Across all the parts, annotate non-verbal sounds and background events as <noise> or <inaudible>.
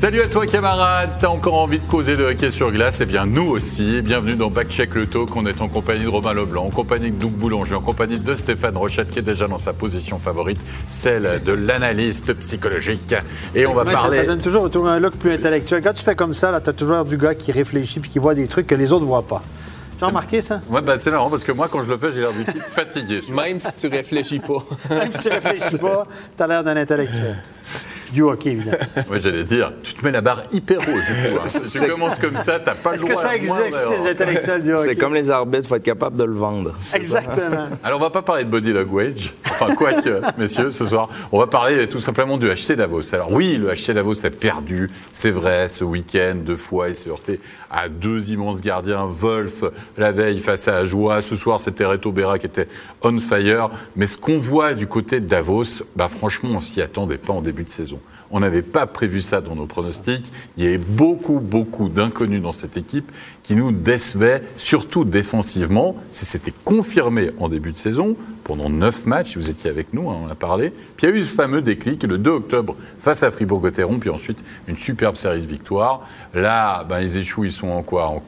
Salut à toi camarade, t'as encore envie de causer de hockey sur glace? Eh bien nous aussi, bienvenue dans Backcheck le Talk, on est en compagnie de Romain Leblanc, en compagnie de Doug Boulanger, en compagnie de Stéphane Rochette qui est déjà dans sa position favorite, celle de l'analyste psychologique. Et on va Ouais, parler... Ça, ça donne toujours, toujours un look plus intellectuel. Quand tu fais comme ça, là, t'as toujours du gars qui réfléchit puis qui voit des trucs que les autres voient pas. Tu as remarqué ça? Ouais, bah, c'est marrant parce que moi quand je le fais j'ai l'air du type <laughs> fatigué. Même si tu réfléchis pas. Même si tu réfléchis pas, t'as l'air d'un intellectuel. Du hockey, évidemment. Ouais, j'allais dire, tu te mets la barre hyper haut. du coup, hein. Tu commences comme ça, t'as pas le Est-ce que droit ça existe, moindre ces intellectuels du hockey? C'est comme les arbitres, il faut être capable de le vendre. Exactement. <laughs> Alors, on va pas parler de body language, enfin, quoique, <laughs> messieurs, ce soir, on va parler tout simplement du HC Davos. Alors, oui, le HC Davos a perdu, c'est vrai, ce week-end, deux fois, il s'est heurté à deux immenses gardiens, Wolf, la veille, face à Joie, ce soir, c'était Reto Berra qui était on fire. Mais ce qu'on voit du côté de Davos, bah, franchement, on s'y attendait pas en début de saison. On n'avait pas prévu ça dans nos pronostics. Il y avait beaucoup, beaucoup d'inconnus dans cette équipe qui nous décevaient, surtout défensivement. Ça s'était confirmé en début de saison, pendant neuf matchs, vous étiez avec nous, hein, on en a parlé. Puis il y a eu ce fameux déclic le 2 octobre face à Fribourg-Gotteron, puis ensuite une superbe série de victoires. Là, ben, ils échouent, ils sont en quoi? En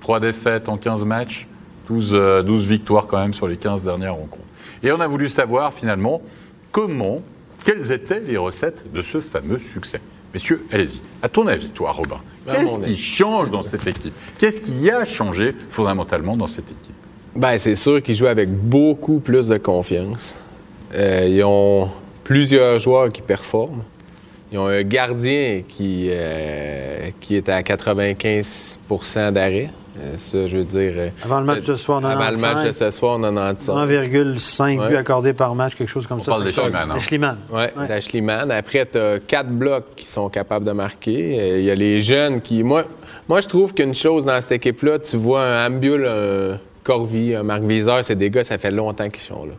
trois défaites en 15 matchs, 12, euh, 12 victoires quand même sur les 15 dernières rencontres. Et on a voulu savoir finalement comment quelles étaient les recettes de ce fameux succès? Messieurs, allez-y. À ton avis, toi, Robin, À qu'est-ce qui change dans cette équipe? Qu'est-ce qui a changé fondamentalement dans cette équipe? Ben, c'est sûr qu'ils jouent avec beaucoup plus de confiance. Euh, ils ont plusieurs joueurs qui performent. Ils ont un gardien qui, euh, qui est à 95% d'arrêt. Euh, ça, je veux dire. euh, Avant le match de ce soir, on en a Avant le match de 95. ce soir, on en a 95. 1,5 Ouais. buts accordés par match, quelque chose comme On ça. parle ça. d'Eschliman, hein. Oui, Ouais. d'Ashley Mann. Après, tu as quatre blocs qui sont capables de marquer. Euh, Il y a les jeunes qui. Moi, moi je trouve qu'une chose dans cette équipe-là, tu vois un Ambul, un Corvi, un Marc Viseur, c'est des gars, ça fait longtemps qu'ils sont là.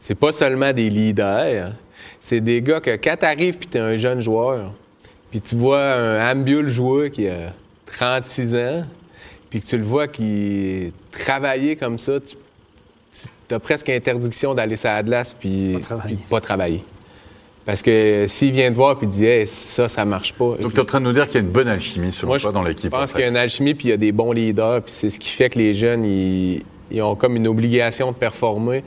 C'est pas seulement des leaders, c'est des gars que quand tu arrives et tu es un jeune joueur, puis tu vois un Ambul joueur qui a 36 ans, puis que tu le vois qui travailler comme ça, tu as presque interdiction d'aller sur la glace puis Pas travailler. puis pas travailler. Parce que s'il vient te voir et dit hey, ça, ça marche pas. Donc, tu es en train de nous dire qu'il y a une bonne alchimie, selon Moi, toi, je dans l'équipe. pense en qu'il y a une alchimie puis il y a des bons leaders. Puis c'est ce qui fait que les jeunes, ils, ils ont comme une obligation de performer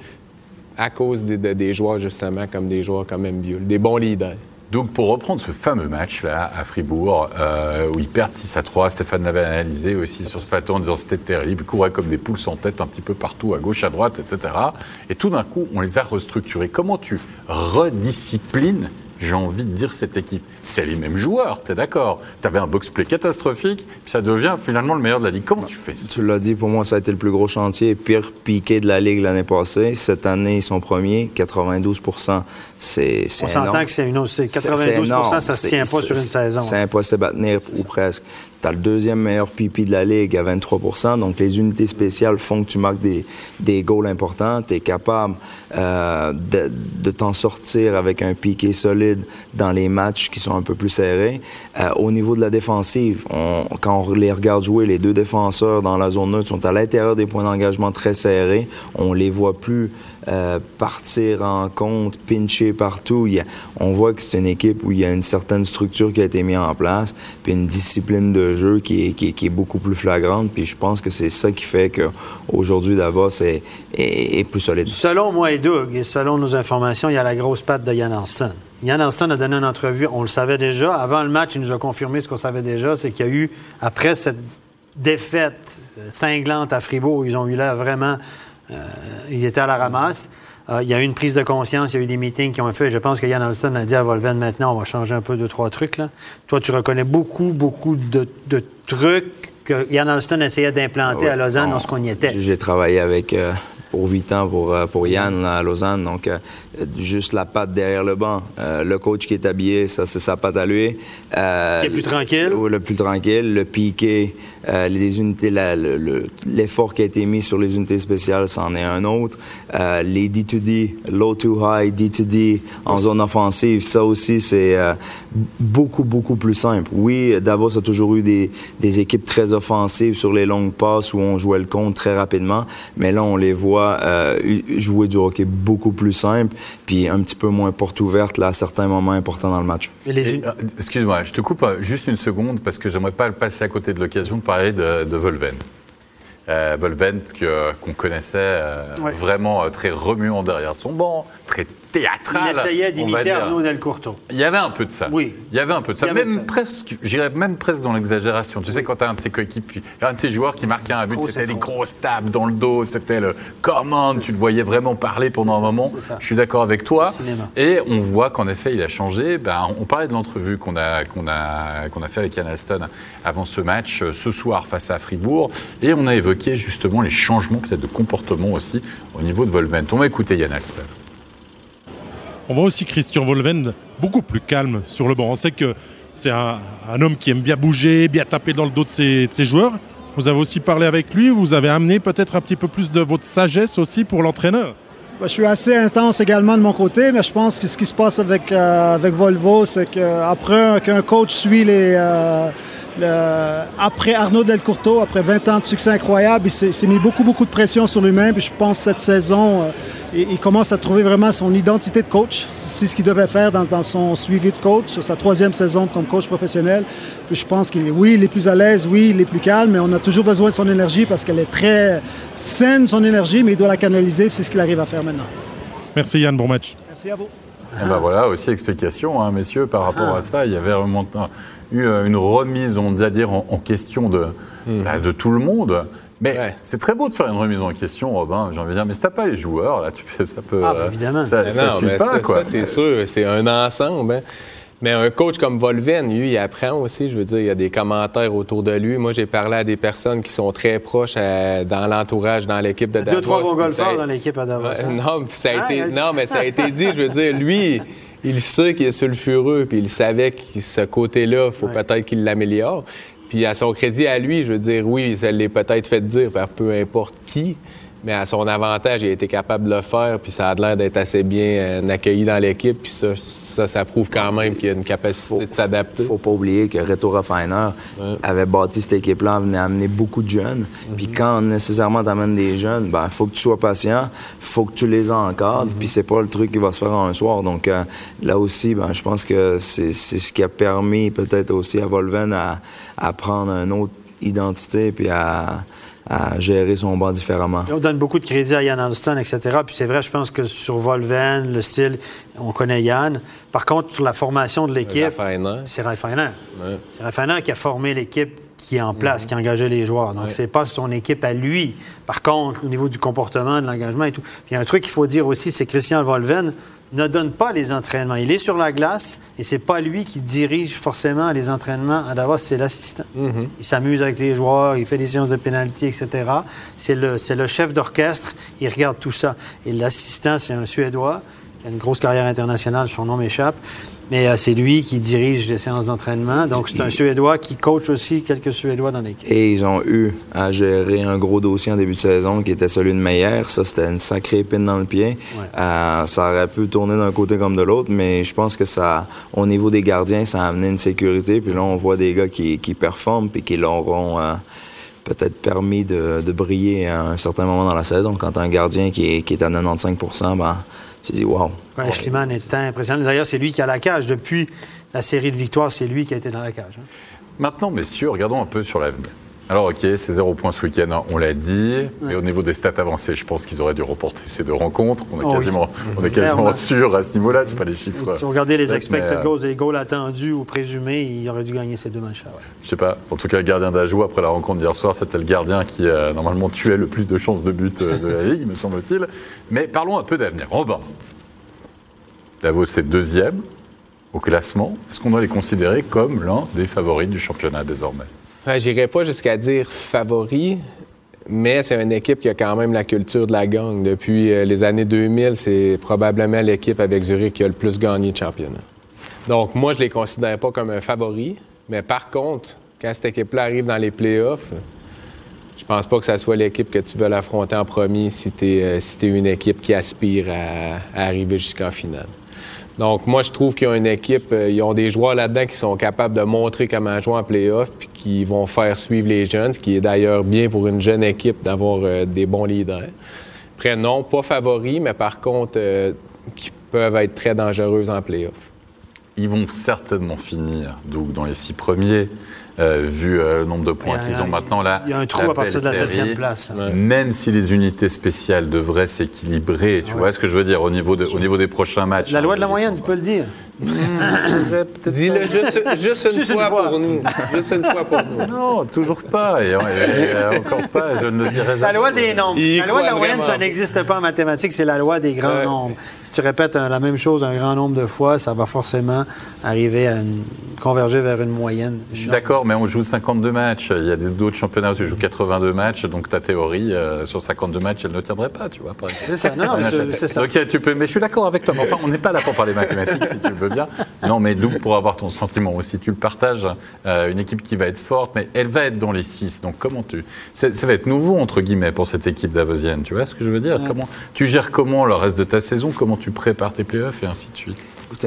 à cause des, de- des joueurs, justement, comme des joueurs comme Mbiul, des bons leaders. Donc, pour reprendre ce fameux match-là à Fribourg, euh, où ils perdent 6 à 3, Stéphane l'avait analysé aussi sur ce plateau en disant c'était terrible, ils couraient comme des poules sans tête un petit peu partout, à gauche, à droite, etc. Et tout d'un coup, on les a restructurés. Comment tu redisciplines, j'ai envie de dire, cette équipe C'est les mêmes joueurs, tu es d'accord Tu avais un box-play catastrophique, puis ça devient finalement le meilleur de la Ligue. Comment tu fais ça? Tu l'as dit, pour moi, ça a été le plus gros chantier, pire piqué de la Ligue l'année passée. Cette année, ils sont premiers, 92 C'est On s'entend que c'est une autre. C'est C'est- 92 c'est énorme. ça se C'est- tient pas sur une saison. C'est impossible à tenir, ou presque. Tu as le deuxième meilleur pipi de la Ligue à 23% donc les unités spéciales font que tu marques des, des goals importants. Tu es capable euh, de, de t'en sortir avec un piqué solide dans les matchs qui sont un peu plus serrés. Euh, au niveau de la défensive, quand on les regarde jouer, les deux défenseurs dans la zone neutre sont à l'intérieur des points d'engagement très serrés. On les voit plus euh, partir en compte, pincher partout. On voit que c'est une équipe où il y a une certaine structure qui a été mise en place, puis une discipline de jeu qui est, beaucoup plus flagrante. Puis je pense que c'est ça qui fait qu'aujourd'hui, Davos est, plus solide. Selon moi et Doug, et selon nos informations, il y a la grosse patte de Yann Alston. Yann Alston a donné une entrevue, on le savait déjà. Avant le match, il nous a confirmé ce qu'on savait déjà, c'est qu'il y a eu, après cette défaite euh, cinglante à Fribourg, ils ont eu là vraiment. Euh, ils étaient à la ramasse. Euh, il y a eu une prise de conscience, il y a eu des meetings qui ont fait. Je pense que Yann Alston a dit à Volven maintenant, on va changer un peu deux, trois trucs. Là. Toi, tu reconnais beaucoup, beaucoup de, de trucs que Yann Alston essayait d'implanter Ouais, à Lausanne on- lorsqu'on y était. J'ai travaillé avec euh, pour huit ans pour, euh, pour Yann là, à Lausanne, donc euh, juste la patte derrière le banc. Euh, le coach qui est habillé, ça c'est sa patte à lui. Euh, Qui est plus tranquille. Oui, le plus tranquille. Le piqué, les unités, le- le- l'effort qui a été mis sur les unités spéciales, c'en est un autre. Les D2D, low to high, D2D en zone offensive, ça aussi c'est beaucoup, beaucoup plus simple. Oui, Davos a toujours eu des, des équipes très offensives sur les longues passes où on jouait le compte très rapidement, mais là on les voit euh, jouer du hockey beaucoup plus simple, puis un petit peu moins porte ouverte là, à certains moments importants dans le match. Les euh, Excuse-moi, je te coupe euh, juste une seconde parce que j'aimerais pas passer à côté de l'occasion de parler de, de Volven. Euh, Volven qu'on connaissait euh, Ouais. vraiment euh, très remuant derrière son banc, très théâtral. il essayait d'imiter. Arnaud Del Curto. Il y avait un peu de ça. Oui. Il y avait un peu de ça. Même de ça. presque, j'irais même presque dans l'exagération. Tu sais, quand tu as un de ses coéquipiers, un de ses joueurs qui marquait un but, c'était trop. grosses tapes dans le dos, c'était le commande, tu le voyais vraiment parler pendant un moment. Je suis d'accord avec toi. Et on voit qu'en effet, il a changé. Ben, on parlait de l'entrevue qu'on a, qu'on a, qu'on a fait avec Yann Alston avant ce match, euh, ce soir face à Fribourg. Et on a évoqué justement les changements peut-être de comportement aussi au niveau de Volvent. On va écouter Yann Alston. On voit aussi Christian Volven beaucoup plus calme sur le banc. On sait que c'est un, homme qui aime bien bouger, bien taper dans le dos de ses, joueurs. Vous avez aussi parlé avec lui, vous avez amené peut-être un petit peu plus de votre sagesse aussi pour l'entraîneur. Ben, Je suis assez intense également de mon côté, mais je pense que ce qui se passe avec, euh, Volvo, c'est qu'après qu'un coach suit les. euh, le- après Arnaud Del Curto, après 20 ans de succès incroyable, il s'est mis beaucoup, beaucoup de pression sur lui-même. Puis je pense que cette saison, euh, il, il commence à trouver vraiment son identité de coach. C'est ce qu'il devait faire dans, dans son suivi de coach, sur sa troisième saison comme coach professionnel. Puis je pense qu'il est, oui, il est plus à l'aise, oui, il est plus calme, mais on a toujours besoin de son énergie parce qu'elle est très saine, son énergie, mais il doit la canaliser. C'est ce qu'il arrive à faire maintenant. Merci Yann, bon match. Merci à vous. Eh ben voilà, aussi explication, hein, messieurs, par rapport à ça. Il y avait vraiment un- eu euh, une remise, on va dire, en, en question de, bah, de tout le monde. Mais Ouais. c'est très beau de faire une remise en question, Robin, j'ai envie de dire. Mais si t'as pas les joueurs, là, tu fais, ça peut. Ah, bah, évidemment. Ça, ça non, suit mais pas, ça, quoi. ça, c'est sûr, c'est un ensemble. hein. Mais un coach comme Volven, lui, il apprend aussi. Je veux dire, il y a des commentaires autour de lui. Moi, j'ai parlé à des personnes qui sont très proches euh, dans l'entourage, dans l'équipe de Davos. Deux, trois bons golfeurs dans l'équipe à Davos. Hein? non, ça a Ah, été, non, mais ça a été dit. Je veux dire, lui, il sait qu'il est sulfureux, puis il savait que ce côté-là, il faut Ouais. peut-être qu'il l'améliore. Puis à son crédit à lui, je veux dire, oui, ça l'est peut-être fait dire par peu importe qui, mais à son avantage, il a été capable de le faire, puis ça a l'air d'être assez bien euh, accueilli dans l'équipe, puis ça, ça, ça prouve quand même qu'il y a une capacité de s'adapter. faut pas oublier que Reto Raffiner avait bâti cette équipe-là, venait amener beaucoup de jeunes. Puis quand nécessairement tu amènes des jeunes, ben faut que tu sois patient, faut que tu les encadres, puis c'est pas le truc qui va se faire en un soir. Donc euh, là aussi, ben, je pense que c'est c'est ce qui a permis peut-être aussi à Volven à, à prendre une autre identité puis à, à gérer son banc différemment. On donne beaucoup de crédit à Yann Alston, etc. Puis c'est vrai, je pense que sur Volven, le style, on connaît Yann. Par contre, sur la formation de l'équipe, Raffiner. c'est Raffiner. Ouais. C'est Raffiner qui a formé l'équipe qui est en place, qui a engagé les joueurs. Donc, Ouais. c'est pas son équipe à lui. Par contre, au niveau du comportement, de l'engagement et tout. Puis, il y a un truc qu'il faut dire aussi, c'est que Christian Volven ne donne pas les entraînements. Il est sur la glace et c'est pas lui qui dirige forcément les entraînements à Davos, c'est l'assistant. Il s'amuse avec les joueurs, il fait des séances de pénalty, etc. C'est le, c'est le chef d'orchestre, il regarde tout ça. Et l'assistant, c'est un Suédois qui a une grosse carrière internationale, son nom m'échappe. Mais euh, c'est lui qui dirige les séances d'entraînement. Donc, c'est un Suédois qui coach aussi quelques Suédois dans l'équipe. Et ils ont eu à gérer un gros dossier en début de saison qui était celui de Meyer. Ça, c'était une sacrée épine dans le pied. Euh, ça aurait pu tourner d'un côté comme de l'autre, mais je pense que ça, au niveau des gardiens, ça a amené une sécurité. Puis là, on voit des gars qui, qui performent puis qui l'auront euh, peut-être permis de, de briller à un certain moment dans la saison. Quand tu as un gardien qui est, qui est à 95% ben, tu te dis, wow. Ouais, Schliemann est impressionnant. D'ailleurs, c'est lui qui a la cage. Depuis la série de victoires, c'est lui qui a été dans la cage. hein. Maintenant, messieurs, regardons un peu sur l'avenir. Alors, ok, c'est zéro point ce week-end, hein, on l'a dit. Et au niveau des stats avancées, je pense qu'ils auraient dû reporter ces deux rencontres. On est Oh oui. quasiment, on est quasiment Clairement. sûr à ce niveau-là. Je sais pas les chiffres. Si on regardait les expected mais, euh, goals et les goals attendus ou présumés, il aurait dû gagner ces deux matchs-là. ouais. Je sais pas. En tout cas, le gardien d'Ajoux, après la rencontre d'hier soir, c'était le gardien qui, euh, normalement, tuait le plus de chances de but euh, de la Ligue, me semble-t-il. Mais parlons un peu d'avenir. Robin. Davos, c'est deuxième au classement. Est-ce qu'on doit les considérer comme l'un des favoris du championnat désormais? Ouais, J'irais pas jusqu'à dire favori, mais c'est une équipe qui a quand même la culture de la gang. Depuis euh, les années 2000, c'est probablement l'équipe avec Zurich qui a le plus gagné de championnat. Donc, moi, je les considère pas comme un favori, mais par contre, quand cette équipe-là arrive dans les playoffs, je pense pas que ça soit l'équipe que tu veux l'affronter en premier si tu es, une équipe qui aspire à arriver jusqu'en finale. Donc, moi, je trouve qu'ils ont une équipe, euh, ils ont des joueurs là-dedans qui sont capables de montrer comment jouer en playoff, puis qui vont faire suivre les jeunes, ce qui est d'ailleurs bien pour une jeune équipe d'avoir euh, des bons leaders. Après, non, pas favoris, mais par contre, euh, qui peuvent être très dangereuses en playoff. Ils vont certainement finir donc, dans les six premiers, vu euh, le nombre de points qu'ils ont maintenant là. Il y a un trou à partir de la belle série. septième place. là. Ouais. Même si les unités spéciales devraient s'équilibrer, tu vois ce que je veux dire au niveau, de- au niveau des prochains matchs. La loi de la hein, moyenne, tu peux le dire. <coughs> Dis-le juste, juste une Juste une fois pour nous. Juste une fois pour nous. Non, toujours pas. Et, et- et encore pas, je ne le dirai La jamais. loi des nombres. Il La loi de la moyenne, ça n'existe pas en mathématiques, c'est la loi des grands Ouais. nombres. Si tu répètes un- la même chose un grand nombre de fois, ça va forcément arriver à une- converger vers une moyenne. Je suis d'accord, mais on joue 52 matchs. Il y a d'autres championnats où tu joues 82 matchs, donc ta théorie euh, sur 52 matchs, elle ne tiendrait pas, tu vois. C'est ça. Non, <laughs> c'est- ça. Donc euh, tu peux, mais je suis d'accord avec toi. Mais Enfin, on n'est pas là pour parler mathématiques, si tu le veux bien. Non, mais d'où pour avoir ton sentiment aussi, tu le partages. euh, une équipe qui va être forte, mais elle va être dans les 6. Donc comment tu, ça, va être nouveau entre guillemets pour cette équipe davosienne. Tu vois ce que je veux dire? Comment tu gères comment le reste de ta saison? Comment tu prépares tes playoffs et ainsi de suite? Écoute,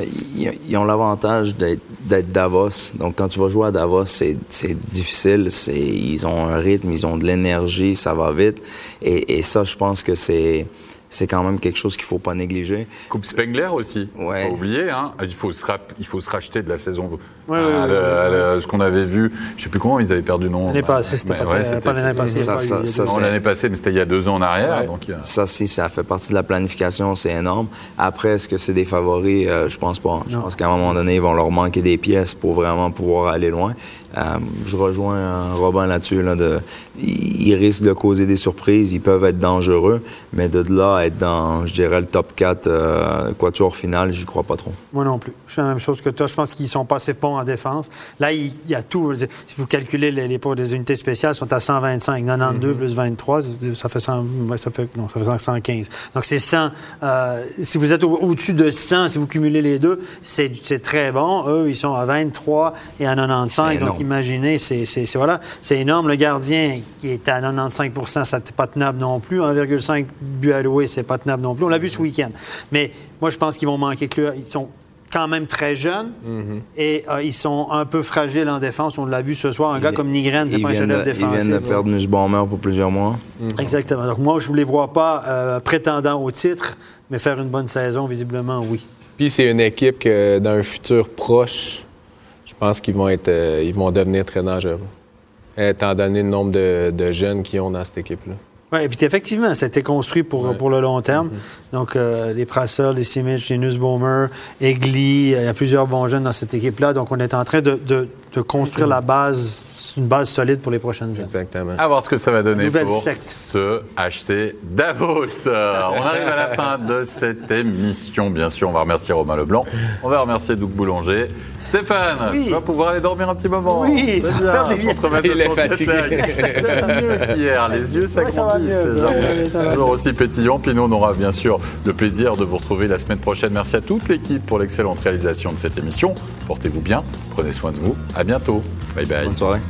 ils, ont l'avantage d'être Davos. Donc, quand tu vas jouer à Davos, c'est difficile. C'est- Ils ont un rythme, ils ont de l'énergie, ça va vite. Et, et ça, je pense que c'est c'est quand même quelque chose qu'il faut pas négliger. Coupe Spengler aussi. Ouais. Pas oublier, hein. il, faut se rap- il faut se racheter de la saison. Ouais, Ah, ouais, ouais, le- le- ce qu'on avait vu, je sais plus comment ils avaient perdu nom. L'année passée, c'était pas, pas l'année passée. Ça, ça, ça, Non, l'année passée, mais c'était il y a deux ans en arrière. Ouais. Donc, a- Ça, si, ça fait partie de la planification, c'est énorme. Après, est-ce que c'est des favoris? Euh, je pense pas. Je Non. pense qu'à un moment donné, ils vont leur manquer des pièces pour vraiment pouvoir aller loin. Euh, je rejoins euh, Robin là-dessus. Là, de, ils ils risquent de causer des surprises, ils peuvent être dangereux, mais de là à être dans, je dirais, le top 4 euh, quatuor final, j'y crois pas trop. Moi non plus. Je fais la même chose que toi. Je pense qu'ils sont pas assez bons en défense. Là, il il y a tout. Si vous calculez les, les des unités spéciales, ils sont à 125. 92 plus 23, ça fait, 100, ouais, ça fait, non, ça fait 115. Donc, c'est 100. Euh, si vous êtes au- au-dessus de 100, si vous cumulez les deux, c'est très bon. Eux, ils sont à 23 et à 95. C'est Donc, imaginez, c'est voilà, énorme. Le gardien qui est à 95 ça n'est pas tenable non plus. 1,5 but alloué, c'est pas tenable non plus. On l'a vu ce week-end. Mais moi, je pense qu'ils vont manquer que Ils sont quand même très jeunes et euh, ils sont un peu fragiles en défense. On l'a vu ce soir. Un gars comme Nigren, c'est Ils pas un chef-d'œuvre de, ils défensif. viennent de perdre Nussbaumer pour plusieurs mois. Exactement. Donc moi, je ne les vois pas euh, prétendant au titre, mais faire une bonne saison, visiblement, oui. Puis c'est une équipe que dans un futur proche, je pense qu'ils vont être, euh, ils vont devenir très dangereux. Étant donné le nombre de, de jeunes qu'ils ont dans cette équipe-là. Oui, effectivement, ça a été construit pour, Ouais. pour le long terme. Donc, euh, les Prassel, les Simic, les Nussbaumer, Egli, euh, il y a plusieurs bons jeunes dans cette équipe-là. Donc, on est en train de, de- de construire la base, une base solide pour les prochaines années. Exactement. À voir ce que ça va donner Nouvelle pour secte. se acheter Davos. On arrive à la fin de cette émission. Bien sûr, on va remercier Romain Leblanc. On va remercier Doug Boulanger. Stéphane, Oui. tu vas pouvoir aller dormir un petit moment. Oui, C'est ça va faire bien. remettre <laughs> Il est fatigué. va mieux qu'hier. Les yeux s'agrandissent. c'est Ouais, toujours aussi pétillant. Puis nous, on aura bien sûr le plaisir de vous retrouver la semaine prochaine. Merci à toute l'équipe pour l'excellente réalisation de cette émission. Portez-vous bien, prenez soin de vous. À bientôt. Bye bye. Bonne soirée.